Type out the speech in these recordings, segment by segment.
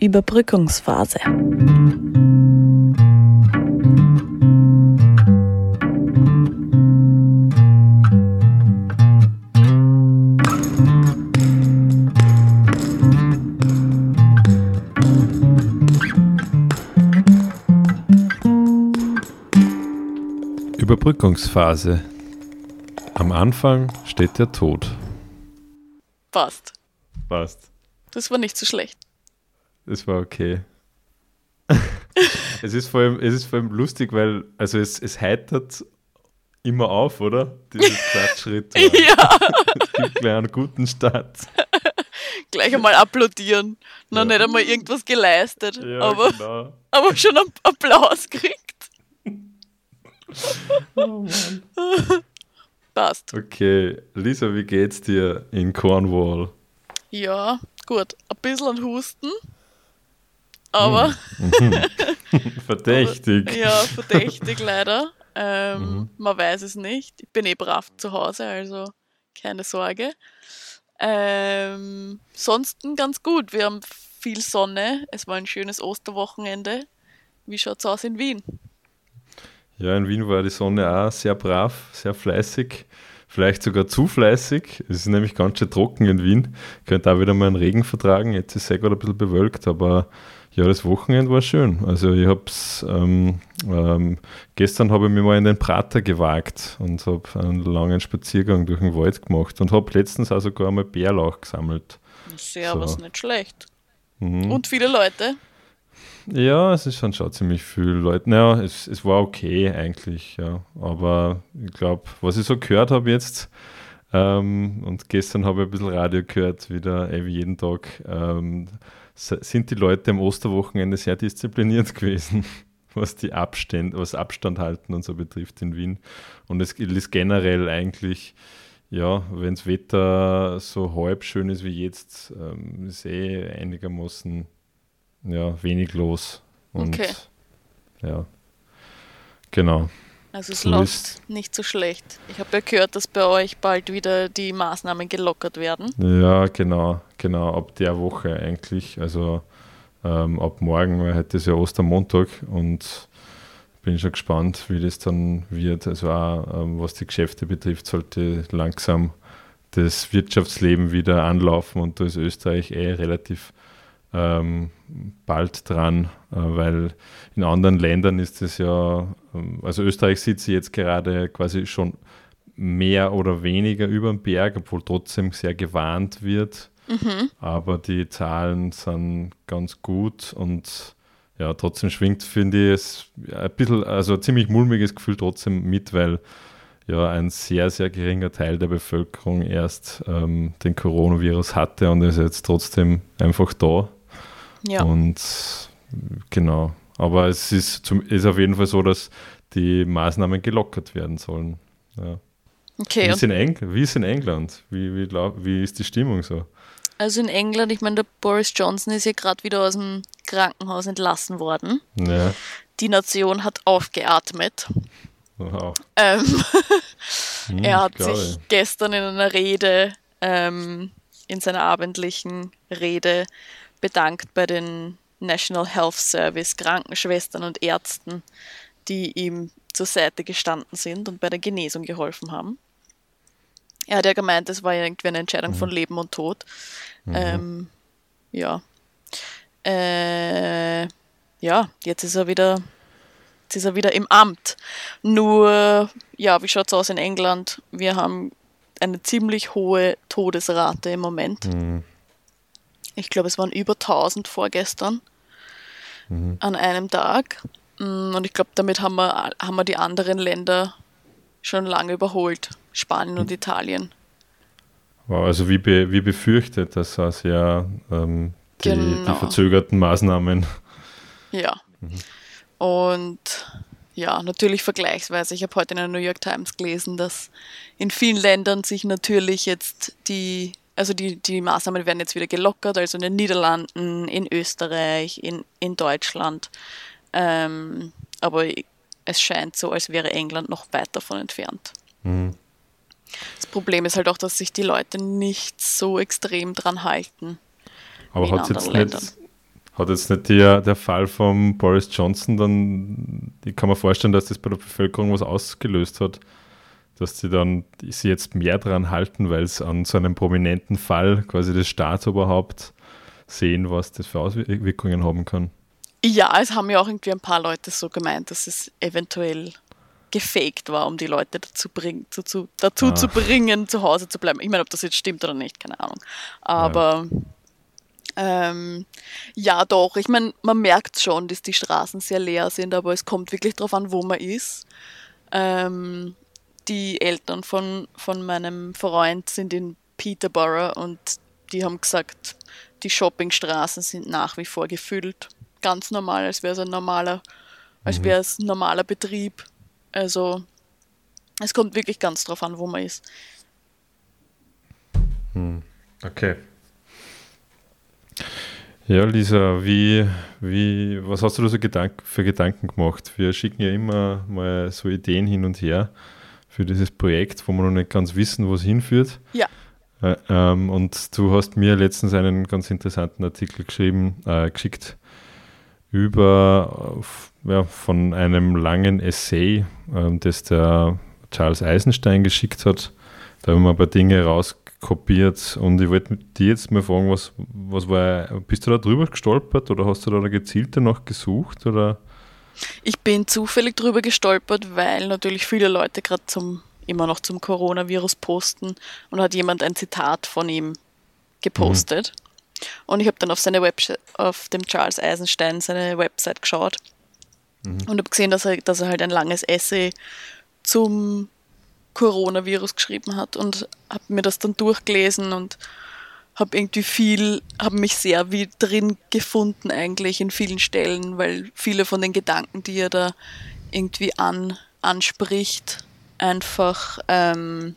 Überbrückungsphase. Überbrückungsphase. Am Anfang steht der Tod. Passt. Passt. Das war nicht so schlecht. Das war okay. es, ist vor allem, es ist vor allem lustig, weil also es, es heitert immer auf, oder? Dieses Klatschschritt. ja. Es gibt gleich einen guten Start. Gleich einmal applaudieren. Noch Ja. nicht einmal irgendwas geleistet, Ja, aber, genau. aber schon einen Applaus gekriegt. Oh Mann. Passt. Okay, Lisa, wie geht's dir in Cornwall? Ja, gut. Ein bisschen an Husten. Aber Verdächtig. ja, verdächtig leider. Ähm, Mhm. Man weiß es nicht. Ich bin eh brav zu Hause, also keine Sorge. Ähm, sonsten ganz gut. Wir haben viel Sonne. Es war ein schönes Osterwochenende. Wie schaut's aus in Wien? Ja, in Wien war die Sonne auch sehr brav, sehr fleißig, vielleicht sogar zu fleißig. Es ist nämlich ganz schön trocken in Wien. Könnte auch wieder mal einen Regen vertragen. Jetzt ist es eh gerade ein bisschen bewölkt, aber ja, das Wochenende war schön. Also ich habe es, ähm, ähm, gestern habe ich mich mal in den Prater gewagt und habe einen langen Spaziergang durch den Wald gemacht und habe letztens auch sogar einmal Bärlauch gesammelt. Sehr, So. was nicht schlecht. Mhm. Und viele Leute. Ja, es ist schon, schon ziemlich viel Leute. Naja, es, es war okay eigentlich, ja. Aber ich glaube, was ich so gehört habe jetzt, ähm, und gestern habe ich ein bisschen Radio gehört, wieder wie jeden Tag, ähm, sind die Leute am Osterwochenende sehr diszipliniert gewesen, was die Abstände, was Abstand halten und so betrifft in Wien. Und es ist generell eigentlich, ja, wenn das Wetter so halb schön ist wie jetzt, ähm, ist eh einigermaßen ja, wenig los. Und Okay. ja, genau. Also es So läuft nicht so schlecht. Ich habe ja gehört, dass bei euch bald wieder die Maßnahmen gelockert werden. Ja, genau, genau, ab der Woche eigentlich. Also ähm, ab morgen, weil heute ist ja Ostermontag und bin schon gespannt, wie das dann wird. Also auch ähm, was die Geschäfte betrifft, sollte langsam das Wirtschaftsleben wieder anlaufen und da ist Österreich eh relativ ähm, bald dran, äh, weil in anderen Ländern ist es ja, ähm, also Österreich sieht sie jetzt gerade quasi schon mehr oder weniger über den Berg, obwohl trotzdem sehr gewarnt wird. Aber die Zahlen sind ganz gut und ja, trotzdem schwingt, finde ich, es ein bisschen, also ein ziemlich mulmiges Gefühl trotzdem mit, weil ja ein sehr, sehr geringer Teil der Bevölkerung erst ähm, den Coronavirus hatte und ist jetzt trotzdem einfach da. Ja. Und genau. Aber es ist, zum, ist auf jeden Fall so, dass die Maßnahmen gelockert werden sollen. Ja. Wie, Okay, ist und in Eng wie ist in England? Wie, wie, wie ist die Stimmung so? also in England, ich meine, der Boris Johnson ist ja gerade wieder aus dem Krankenhaus entlassen worden. Ja, Die Nation hat aufgeatmet. wow. Ähm, Hm, er hat sich ich. gestern in einer Rede, ähm, in seiner abendlichen Rede, bedankt bei den National Health Service, Krankenschwestern und Ärzten, die ihm zur Seite gestanden sind und bei der Genesung geholfen haben. Er hat ja gemeint, es war ja irgendwie eine Entscheidung von Leben und Tod. Ähm, ja. Äh, ja, jetzt ist er wieder Jetzt ist er wieder im Amt. Nur, ja, wie schaut es aus in England? Wir haben eine ziemlich hohe Todesrate im Moment. Mhm. Ich glaube, es waren über 1000 vorgestern an einem Tag. Mm, Und ich glaube, damit haben wir, haben wir die anderen Länder schon lange überholt. Spanien und Italien. Wow, also wie, be, wie befürchtet, das ja ähm, die, die Genau. verzögerten Maßnahmen. Ja. Und ja, natürlich vergleichsweise. Ich habe heute in der New York Times gelesen, dass in vielen Ländern sich natürlich jetzt die, also die, die Maßnahmen werden jetzt wieder gelockert, also in den Niederlanden, in Österreich, in, in Deutschland. Ähm, aber es scheint so, als wäre England noch weit davon entfernt. Mhm. Das Problem ist halt auch, dass sich die Leute nicht so extrem dran halten. Aber hat jetzt anderen nicht, Hat jetzt nicht der, der Fall von Boris Johnson dann, ich kann mir vorstellen, dass das bei der Bevölkerung was ausgelöst hat, dass sie dann sie jetzt mehr daran halten, weil es an so einem prominenten Fall quasi des Staatsoberhaupt sehen, was das für Auswirkungen haben kann. Ja, es haben ja auch irgendwie ein paar Leute so gemeint, dass es eventuell gefaked war, um die Leute dazu, bring, zu, zu, dazu ah. zu bringen, zu Hause zu bleiben. Ich meine, ob das jetzt stimmt oder nicht, keine Ahnung. Aber ja, ähm, ja doch, ich meine, man merkt schon, dass die Straßen sehr leer sind, aber es kommt wirklich darauf an, wo man ist. Ähm, die Eltern von, von meinem Freund sind in Peterborough und die haben gesagt, die Shoppingstraßen sind nach wie vor gefüllt. Ganz normal, als wäre es ein normaler, als mhm. wäre es normaler Betrieb. Also es kommt wirklich ganz drauf an, wo man ist. Hm. Okay. Ja, Lisa, wie, wie, was hast du da so Gedank für Gedanken gemacht? Wir schicken ja immer mal so Ideen hin und her für dieses Projekt, wo wir noch nicht ganz wissen, wo es hinführt. Ja. Äh, ähm, und du hast mir letztens einen ganz interessanten Artikel geschrieben, äh, geschickt über äh, ja, von einem langen Essay, äh, das der Charles Eisenstein geschickt hat. Da haben wir ein paar Dinge rauskopiert und ich wollte dir jetzt mal fragen, was, was war, bist du da drüber gestolpert oder hast du da gezielt danach gesucht oder? Ich bin zufällig drüber gestolpert, weil natürlich viele Leute gerade zum immer noch zum Coronavirus posten und hat jemand ein Zitat von ihm gepostet. Mhm. Und ich habe dann auf seine Website, auf dem Charles Eisenstein seine Website geschaut mhm. und habe gesehen, dass er, dass er halt ein langes Essay zum Coronavirus geschrieben hat und habe mir das dann durchgelesen und habe irgendwie viel, habe mich sehr wie drin gefunden eigentlich in vielen Stellen, weil viele von den Gedanken, die er da irgendwie an, anspricht, einfach ähm,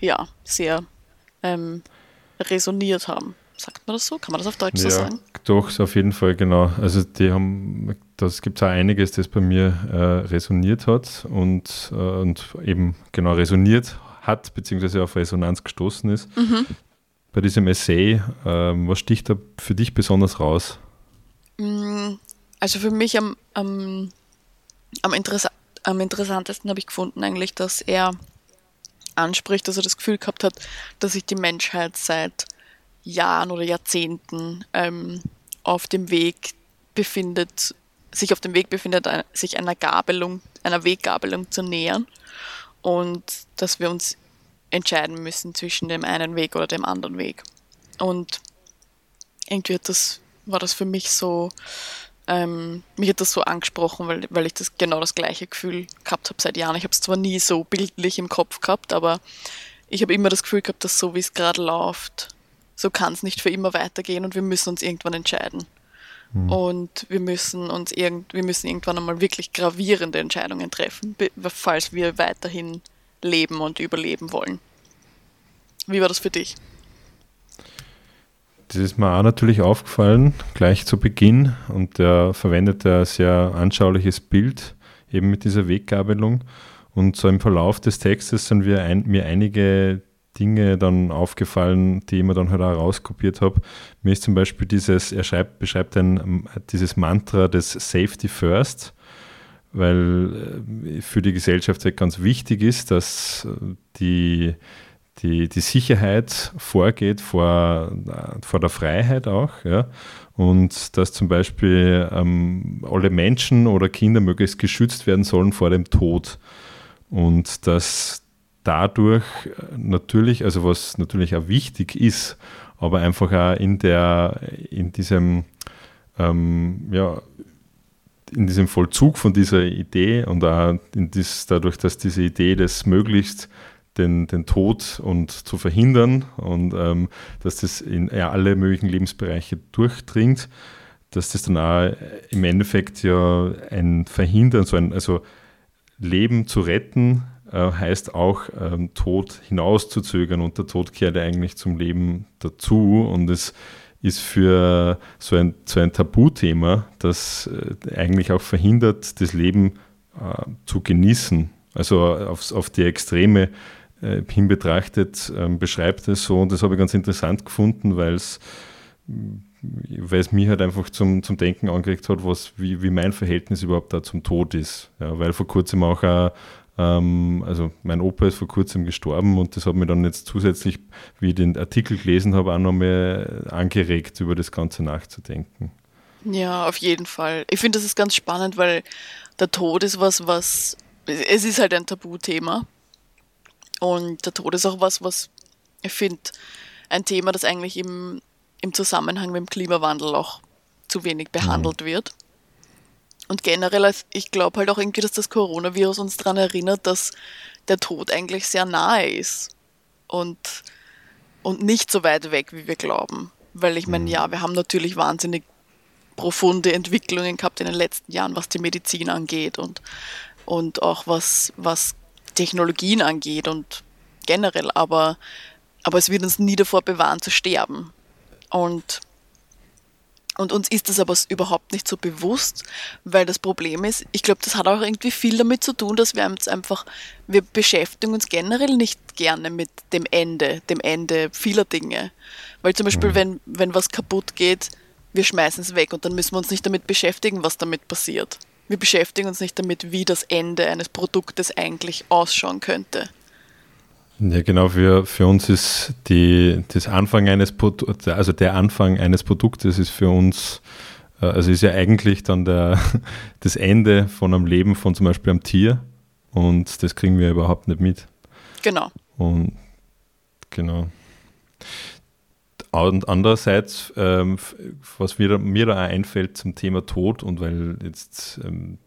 ja sehr ähm, resoniert haben. Sagt man das so? Kann man das auf Deutsch ja, so sagen? Doch, auf jeden Fall, genau. Also die haben, das gibt es auch einiges, das bei mir äh, resoniert hat und, äh, und eben genau resoniert hat, beziehungsweise auf Resonanz gestoßen ist. Mhm. Bei diesem Essay, äh, was sticht da für dich besonders raus? Mm, also für mich am, am, am, interess am interessantesten habe ich gefunden eigentlich, dass er anspricht, dass er das Gefühl gehabt hat, dass sich die Menschheit seit Jahren oder Jahrzehnten ähm, auf dem Weg befindet, sich auf dem Weg befindet, sich einer Gabelung, einer Weggabelung zu nähern und dass wir uns entscheiden müssen zwischen dem einen Weg oder dem anderen Weg. Und irgendwie hat das, war das für mich so, ähm, mich hat das so angesprochen, weil, weil ich das genau das gleiche Gefühl gehabt habe seit Jahren. Ich habe es zwar nie so bildlich im Kopf gehabt, aber ich habe immer das Gefühl gehabt, dass so wie es gerade läuft, so kann es nicht für immer weitergehen und wir müssen uns irgendwann entscheiden. Mhm. Und wir müssen uns irgend, wir müssen irgendwann einmal wirklich gravierende Entscheidungen treffen, falls wir weiterhin leben und überleben wollen. Wie war das für dich? Das ist mir auch natürlich aufgefallen, gleich zu Beginn. Und er verwendet ein sehr anschauliches Bild, eben mit dieser Weggabelung. Und so im Verlauf des Textes sind wir ein, mir einige Dinge dann aufgefallen, die ich mir dann halt auch rauskopiert habe. Mir ist zum Beispiel dieses, er schreibt, beschreibt ein, dieses Mantra des Safety First, weil äh, für die Gesellschaft halt ganz wichtig ist, dass die die, die Sicherheit vorgeht vor, vor der Freiheit auch. Ja? Und dass zum Beispiel ähm, alle Menschen oder Kinder möglichst geschützt werden sollen vor dem Tod. Und dass dadurch natürlich, also was natürlich auch wichtig ist, aber einfach auch in der, in diesem, ähm, ja, in diesem Vollzug von dieser Idee und auch in dies, dadurch, dass diese Idee des möglichst den, den Tod und zu verhindern und ähm, dass das in alle möglichen Lebensbereiche durchdringt, dass das dann auch im Endeffekt ja ein Verhindern, so ein, also Leben zu retten, äh, heißt auch ähm, Tod hinauszuzögern und der Tod kehrt eigentlich zum Leben dazu und es ist für so ein, so ein Tabuthema, das äh, eigentlich auch verhindert, das Leben äh, zu genießen. Also auf, auf die Extreme äh, hin betrachtet, ähm, beschreibt es so. Und das habe ich ganz interessant gefunden, weil es weil es mich halt einfach zum, zum Denken angeregt hat, was, wie, wie mein Verhältnis überhaupt da zum Tod ist. Ja, weil vor kurzem auch, auch ähm, also mein Opa ist vor kurzem gestorben und das hat mich dann jetzt zusätzlich, wie ich den Artikel gelesen habe, auch nochmal angeregt, über das Ganze nachzudenken. Ja, auf jeden Fall. Ich finde, das ist ganz spannend, weil der Tod ist was, was, es ist halt ein Tabuthema. Und der Tod ist auch was, was ich finde, ein Thema, das eigentlich im, im Zusammenhang mit dem Klimawandel auch zu wenig behandelt mhm. wird. Und generell, ich glaube halt auch irgendwie, dass das Coronavirus uns daran erinnert, dass der Tod eigentlich sehr nahe ist und, und nicht so weit weg, wie wir glauben. Weil ich meine, mhm. ja, wir haben natürlich wahnsinnig profunde Entwicklungen gehabt in den letzten Jahren, was die Medizin angeht und, und auch was, was Technologien angeht und generell, aber, aber es wird uns nie davor bewahren zu sterben. Und, und uns ist das aber überhaupt nicht so bewusst, weil das Problem ist, ich glaube, das hat auch irgendwie viel damit zu tun, dass wir uns einfach, wir beschäftigen uns generell nicht gerne mit dem Ende, dem Ende vieler Dinge. Weil zum Beispiel, mhm. wenn, wenn was kaputt geht, wir schmeißen es weg und dann müssen wir uns nicht damit beschäftigen, was damit passiert. Wir beschäftigen uns nicht damit, wie das Ende eines Produktes eigentlich ausschauen könnte. Ja, genau, für, für uns ist die, das Anfang eines also der Anfang eines Produktes ist für uns, äh, also ist ja eigentlich dann der, das Ende von einem Leben von zum Beispiel einem Tier und das kriegen wir überhaupt nicht mit. Genau. Und genau. Und andererseits, ähm, was mir da, mir da einfällt zum Thema Tod und weil jetzt ähm,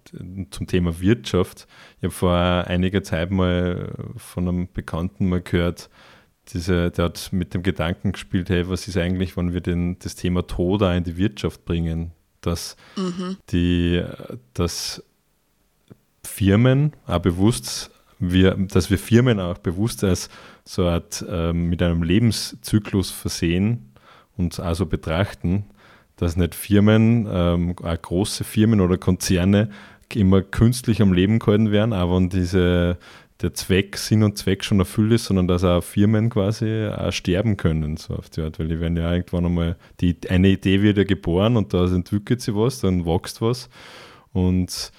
zum Thema Wirtschaft, ich habe vor einiger Zeit mal von einem Bekannten mal gehört, diese, der hat mit dem Gedanken gespielt, hey, was ist eigentlich, wenn wir den, das Thema Tod auch in die Wirtschaft bringen, dass mhm. die, dass Firmen auch bewusst, wir, dass wir Firmen auch bewusst als so Art ähm, mit einem Lebenszyklus versehen und also betrachten, dass nicht Firmen, ähm, auch große Firmen oder Konzerne immer künstlich am Leben gehalten werden, aber wenn diese, der Zweck, Sinn und Zweck schon erfüllt ist, sondern dass auch Firmen quasi auch sterben können, so auf die Art, weil die werden ja irgendwann einmal, die, eine Idee wird ja geboren und da entwickelt sich was, dann wächst was. Und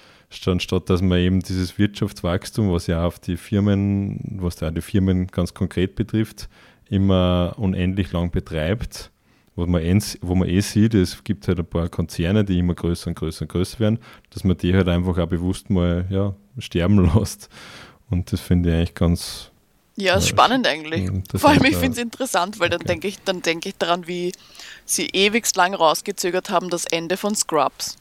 anstatt dass man eben dieses Wirtschaftswachstum, was ja auf die Firmen, was ja die Firmen ganz konkret betrifft, immer unendlich lang betreibt, wo man, eh, wo man eh sieht, es gibt halt ein paar Konzerne, die immer größer und größer und größer werden, dass man die halt einfach auch bewusst mal ja, sterben lässt. Und das finde ich eigentlich ganz. Ja, ist äh, spannend eigentlich. Vor allem, ich finde es interessant, weil okay. dann denke ich, dann denke ich daran, wie sie ewigst lang rausgezögert haben, das Ende von Scrubs.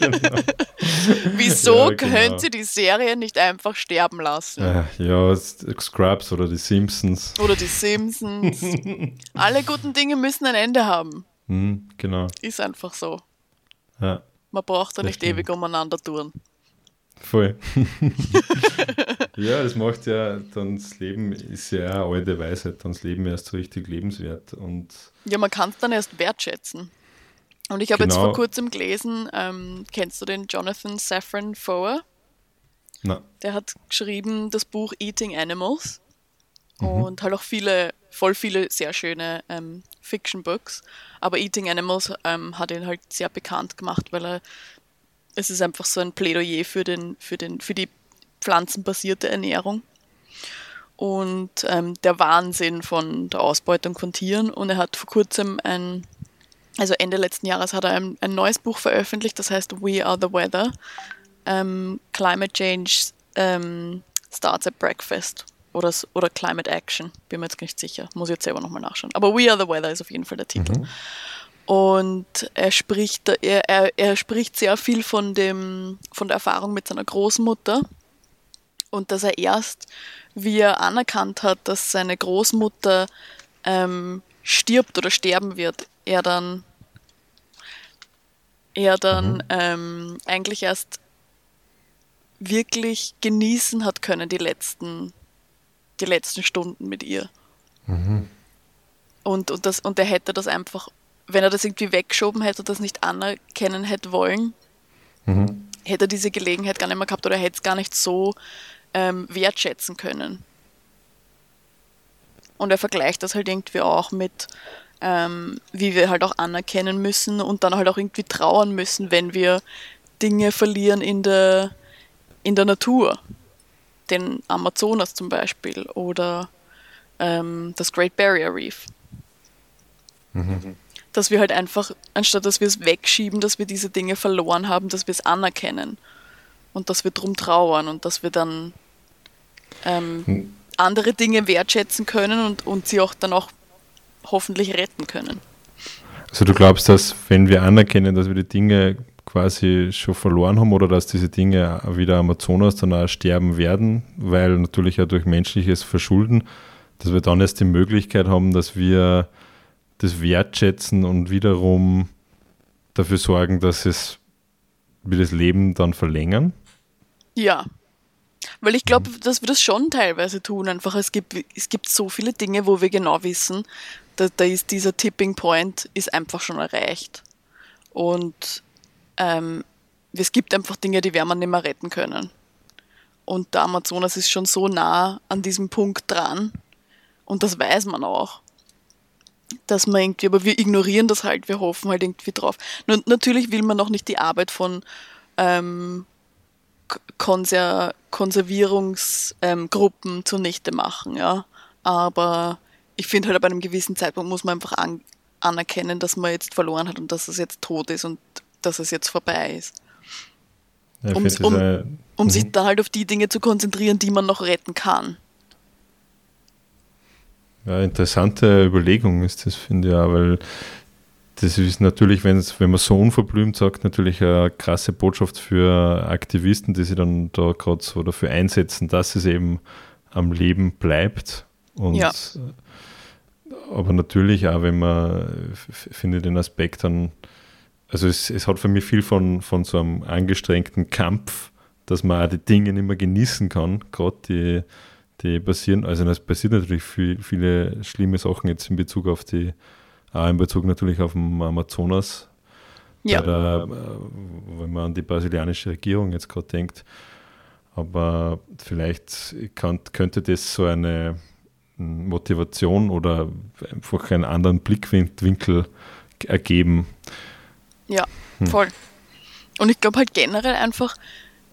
Genau. Wieso ja, genau. können sie die Serie nicht einfach sterben lassen? Äh, ja, Scrubs oder die Simpsons. Oder die Simpsons. Alle guten Dinge müssen ein Ende haben. Mhm, genau. Ist einfach so. Ja. Man braucht da nicht stimmt. ewig umeinander touren. Voll. ja, das macht ja dann das Leben, ist ja eine alte Weisheit, dann das Leben erst so richtig lebenswert. Und ja, man kann es dann erst wertschätzen. Und ich habe genau. jetzt vor kurzem gelesen, ähm, kennst du den Jonathan Safran Foer? Na. Der hat geschrieben das Buch Eating Animals mhm. und halt auch viele, voll viele sehr schöne ähm, Fiction-Books. Aber Eating Animals ähm, hat ihn halt sehr bekannt gemacht, weil er es ist einfach so ein Plädoyer für, den, für, den, für die pflanzenbasierte Ernährung und ähm, der Wahnsinn von der Ausbeutung von Tieren. Und er hat vor kurzem ein also Ende letzten Jahres hat er ein, ein neues Buch veröffentlicht, das heißt We Are the Weather. Ähm, Climate Change ähm, Starts at Breakfast oder, oder Climate Action, bin mir jetzt nicht sicher, muss ich jetzt selber nochmal nachschauen. Aber We Are the Weather ist auf jeden Fall der Titel. Mhm. Und er spricht, er, er, er spricht sehr viel von, dem, von der Erfahrung mit seiner Großmutter und dass er erst, wie er anerkannt hat, dass seine Großmutter ähm, stirbt oder sterben wird, er dann er dann mhm. ähm, eigentlich erst wirklich genießen hat können, die letzten, die letzten Stunden mit ihr. Mhm. Und, und, das, und er hätte das einfach, wenn er das irgendwie weggeschoben hätte, das nicht anerkennen hätte wollen, mhm. hätte er diese Gelegenheit gar nicht mehr gehabt oder hätte es gar nicht so ähm, wertschätzen können. Und er vergleicht das halt irgendwie auch mit, ähm, wie wir halt auch anerkennen müssen und dann halt auch irgendwie trauern müssen, wenn wir Dinge verlieren in der, in der Natur. Den Amazonas zum Beispiel oder ähm, das Great Barrier Reef. Mhm. Dass wir halt einfach, anstatt dass wir es wegschieben, dass wir diese Dinge verloren haben, dass wir es anerkennen und dass wir drum trauern und dass wir dann ähm, hm. andere Dinge wertschätzen können und, und sie auch dann auch hoffentlich retten können. Also du glaubst, dass wenn wir anerkennen, dass wir die Dinge quasi schon verloren haben oder dass diese Dinge wieder Amazonas dann auch sterben werden, weil natürlich ja durch menschliches Verschulden, dass wir dann erst die Möglichkeit haben, dass wir das wertschätzen und wiederum dafür sorgen, dass es wir das Leben dann verlängern? Ja, weil ich glaube, dass wir das schon teilweise tun. Einfach, es gibt, es gibt so viele Dinge, wo wir genau wissen, da, da ist dieser Tipping Point ist einfach schon erreicht. Und ähm, es gibt einfach Dinge, die werden wir nicht mehr retten können. Und der Amazonas ist schon so nah an diesem Punkt dran. Und das weiß man auch. Dass man irgendwie, aber wir ignorieren das halt, wir hoffen halt irgendwie drauf. Und natürlich will man noch nicht die Arbeit von ähm, Konser Konservierungsgruppen ähm, zunichte machen, ja. Aber ich finde halt, ab einem gewissen Zeitpunkt muss man einfach an anerkennen, dass man jetzt verloren hat und dass es jetzt tot ist und dass es jetzt vorbei ist. Ja, um, um, um sich mhm. dann halt auf die Dinge zu konzentrieren, die man noch retten kann. Ja, interessante Überlegung ist das, finde ich ja, weil das ist natürlich, wenn man so unverblümt sagt, natürlich eine krasse Botschaft für Aktivisten, die sich dann da gerade so dafür einsetzen, dass es eben am Leben bleibt. Und ja. aber natürlich auch, wenn man, finde den Aspekt dann, also es, es hat für mich viel von, von so einem angestrengten Kampf, dass man auch die Dinge nicht mehr genießen kann, gerade die, die passieren, also es passiert natürlich viel, viele schlimme Sachen jetzt in Bezug auf die auch in Bezug natürlich auf den Amazonas. Ja. Der, äh, wenn man an die brasilianische Regierung jetzt gerade denkt. Aber vielleicht kann, könnte das so eine Motivation oder einfach einen anderen Blickwinkel ergeben. Ja, hm. voll. Und ich glaube halt generell einfach,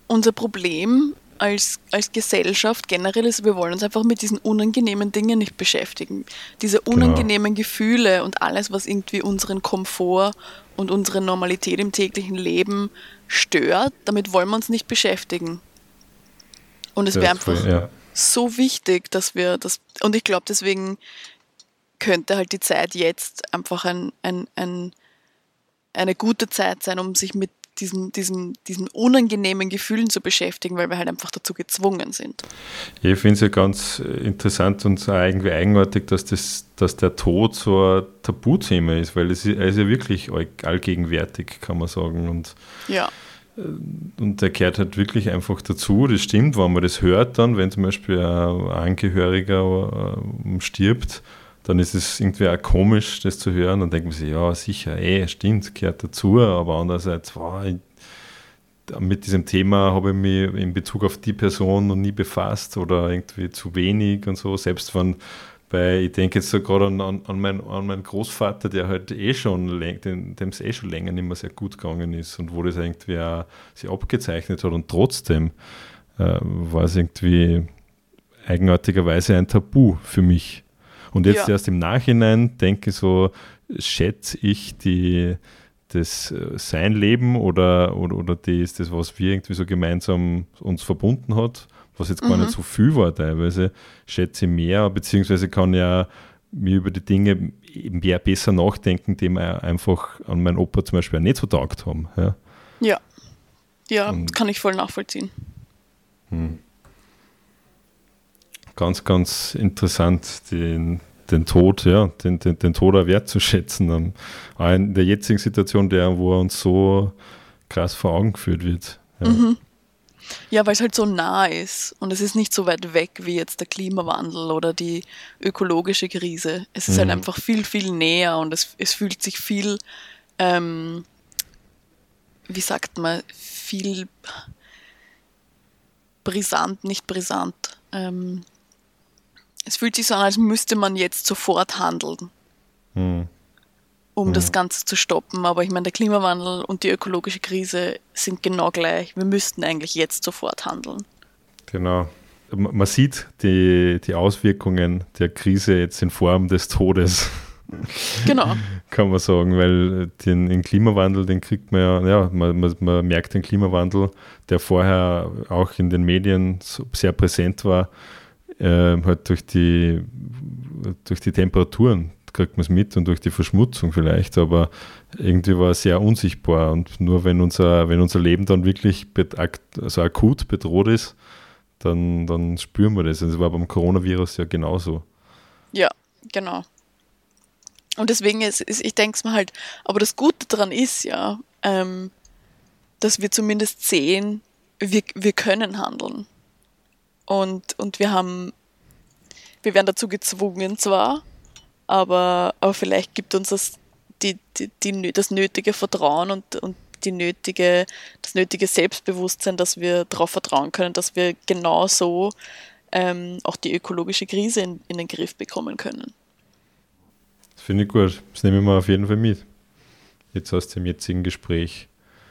unser Problem als, als Gesellschaft generell ist, wir wollen uns einfach mit diesen unangenehmen Dingen nicht beschäftigen. Diese genau. unangenehmen genau. Gefühle und alles, was irgendwie unseren Komfort und unsere Normalität im täglichen Leben stört, damit wollen wir uns nicht beschäftigen. Und es wäre einfach ja. So wichtig, dass wir das, und ich glaube, deswegen könnte halt die Zeit jetzt einfach ein, ein, ein, eine gute Zeit sein, um sich mit diesen, diesen, diesen unangenehmen Gefühlen zu beschäftigen, weil wir halt einfach dazu gezwungen sind. Ich finde es ja ganz interessant und irgendwie eigenartig, dass, das, dass der Tod so ein Tabuthema ist, weil es, er ist ja wirklich allgegenwärtig, kann man sagen. Und, ja. Äh, und der kehrt halt wirklich einfach dazu. Das stimmt, wenn man das hört dann, wenn zum Beispiel ein Angehöriger äh, stirbt, dann ist es irgendwie auch komisch, das zu hören. Dann denkt man sich, ja, sicher, eh, stimmt, gehört dazu. Aber andererseits, wow, mit diesem Thema habe ich mich in Bezug auf die Person noch nie befasst oder irgendwie zu wenig und so. Selbst wenn bei, ich denke jetzt so gerade an, an, mein, an meinen Großvater, der halt eh schon, dem es eh schon länger nicht mehr sehr gut gegangen ist und wo das irgendwie auch sich abgezeichnet hat und trotzdem äh, war es irgendwie eigenartigerweise ein Tabu für mich. Und jetzt ja. erst im Nachhinein denke so, schätze ich die, das äh, sein Leben oder, oder, oder das, das, was wir irgendwie so gemeinsam uns verbunden hat, was jetzt gar mhm. nicht so viel war teilweise, schätze ich mehr, beziehungsweise kann ja mir über die Dinge mehr besser nachdenken, die mir einfach an meinen Opa zum Beispiel nicht so taugt haben. Ja, ja, ja kann ich voll nachvollziehen. Hm ganz, ganz interessant, den, den Tod, ja, den, den, den Tod auch wertzuschätzen. Auch in der jetzigen Situation, der, wo er uns so krass vor Augen geführt wird. Ja. Mhm. Ja, weil es halt so nah ist und es ist nicht so weit weg wie jetzt der Klimawandel oder die ökologische Krise. Es ist halt mhm. halt einfach viel, viel näher und es, es fühlt sich viel, ähm, wie sagt man, viel brisant, nicht brisant, ähm, es fühlt sich so an, als müsste man jetzt sofort handeln. Hm. Um mhm. das Ganze zu stoppen. Aber ich meine, der Klimawandel und die ökologische Krise sind genau gleich. Wir müssten eigentlich jetzt sofort handeln. Genau. Man sieht die, die Auswirkungen der Krise jetzt in Form des Todes. Genau. Kann man sagen, weil den, den Klimawandel, den kriegt man ja, ja man, man, man, merkt den Klimawandel, der vorher auch in den Medien sehr präsent war, äh, halt durch die, durch die Temperaturen kriegt man es mit und durch die Verschmutzung vielleicht, aber irgendwie war es sehr unsichtbar und nur wenn unser, wenn unser Leben dann wirklich also akut bedroht ist, dann, dann spüren wir das. Und das war beim Coronavirus ja genauso. Ja, genau. Und deswegen ist, ist ich denke es mir halt, aber das Gute daran ist ja, ähm, dass wir zumindest sehen, wir, wir können handeln. Und, und wir haben, wir werden dazu gezwungen zwar, aber, aber vielleicht gibt uns das, die, die, die, das nötige Vertrauen und, und die nötige, das nötige Selbstbewusstsein, dass wir darauf vertrauen können, dass wir genauso ähm, auch die ökologische Krise in, in den Griff bekommen können. Das finde ich gut. Das nehme ich mal auf jeden Fall mit. Jetzt aus dem jetzigen Gespräch.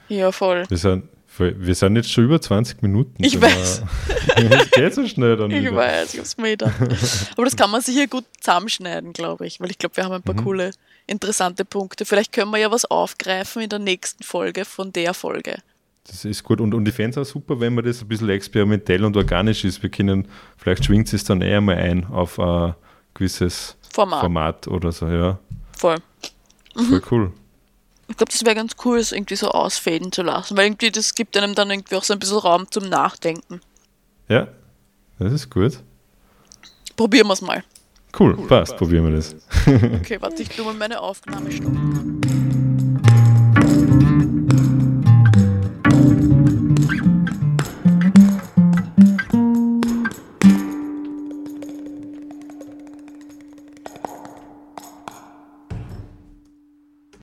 Ja, voll. Wir sind, wir sind jetzt schon über 20 Minuten. Ich weiß. Es geht so schnell dann Ich wieder. weiß, ich hab's mir gedacht. Aber das kann man sicher gut zusammenschneiden, glaube ich, weil ich glaube, wir haben ein paar mhm. coole, interessante Punkte. Vielleicht können wir ja was aufgreifen in der nächsten Folge von der Folge. Das ist gut. Und, und ich fände es auch super, wenn man das ein bisschen experimentell und organisch ist. Wir können, vielleicht schwingt es dann eher mal ein auf ein gewisses Format, Format oder so, ja. Voll. Mhm. Voll cool. Ich glaube, das wäre ganz cool, es irgendwie so ausfäden zu lassen, weil irgendwie das gibt einem dann irgendwie auch so ein bisschen Raum zum Nachdenken. Ja, das ist gut. Probieren wir es mal. Cool, cool passt, passt, probieren wir das. okay, warte, ich tue mal meine Aufnahme stoppen.